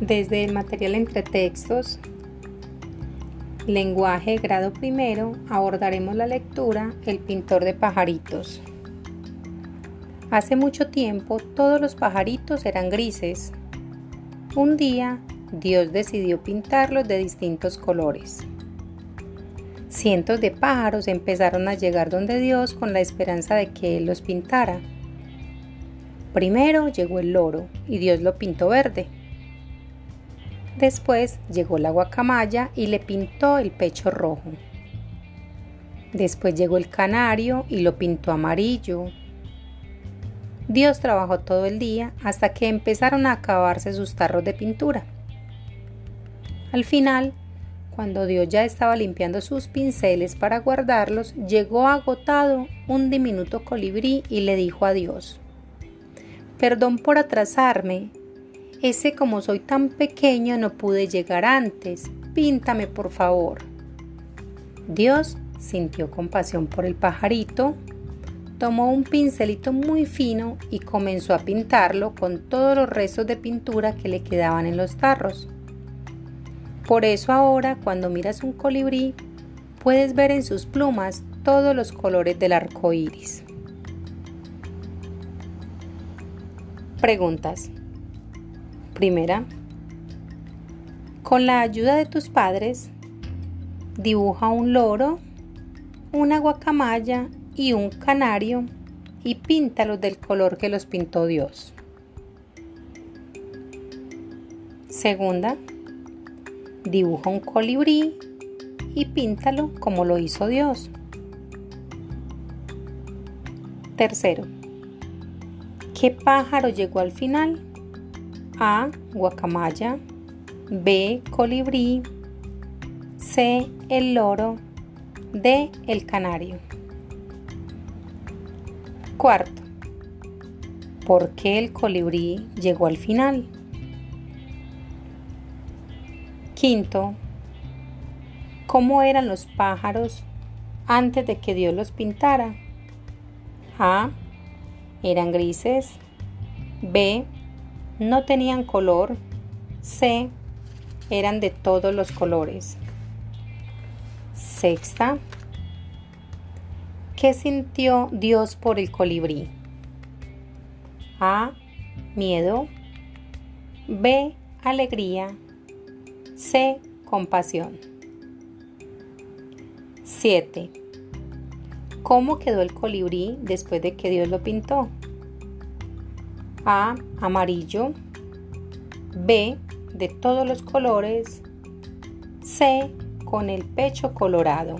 Desde el material entre textos, lenguaje grado primero, abordaremos la lectura El pintor de pajaritos. Hace mucho tiempo todos los pajaritos eran grises. Un día Dios decidió pintarlos de distintos colores. Cientos de pájaros empezaron a llegar donde Dios con la esperanza de que Él los pintara. Primero llegó el loro y Dios lo pintó verde. Después llegó la guacamaya y le pintó el pecho rojo. Después llegó el canario y lo pintó amarillo. Dios trabajó todo el día hasta que empezaron a acabarse sus tarros de pintura. Al final, cuando Dios ya estaba limpiando sus pinceles para guardarlos, llegó agotado un diminuto colibrí y le dijo a Dios, Perdón por atrasarme, ese como soy tan pequeño no pude llegar antes. Píntame, por favor. Dios sintió compasión por el pajarito, tomó un pincelito muy fino y comenzó a pintarlo con todos los restos de pintura que le quedaban en los tarros. Por eso ahora cuando miras un colibrí puedes ver en sus plumas todos los colores del arco iris. Preguntas. Primera, con la ayuda de tus padres, dibuja un loro, una guacamaya y un canario y píntalos del color que los pintó Dios. Segunda, dibuja un colibrí y píntalo como lo hizo Dios. Tercero, ¿qué pájaro llegó al final? A. Guacamaya. B. Colibrí. C. El loro. D. El canario. Cuarto. ¿Por qué el colibrí llegó al final? Quinto. ¿Cómo eran los pájaros antes de que Dios los pintara? A. Eran grises. B no tenían color. C. Eran de todos los colores. Sexta. ¿Qué sintió Dios por el colibrí? A. Miedo. B. Alegría. C. Compasión. 7. ¿Cómo quedó el colibrí después de que Dios lo pintó? A. Amarillo. B. De todos los colores. C. Con el pecho colorado.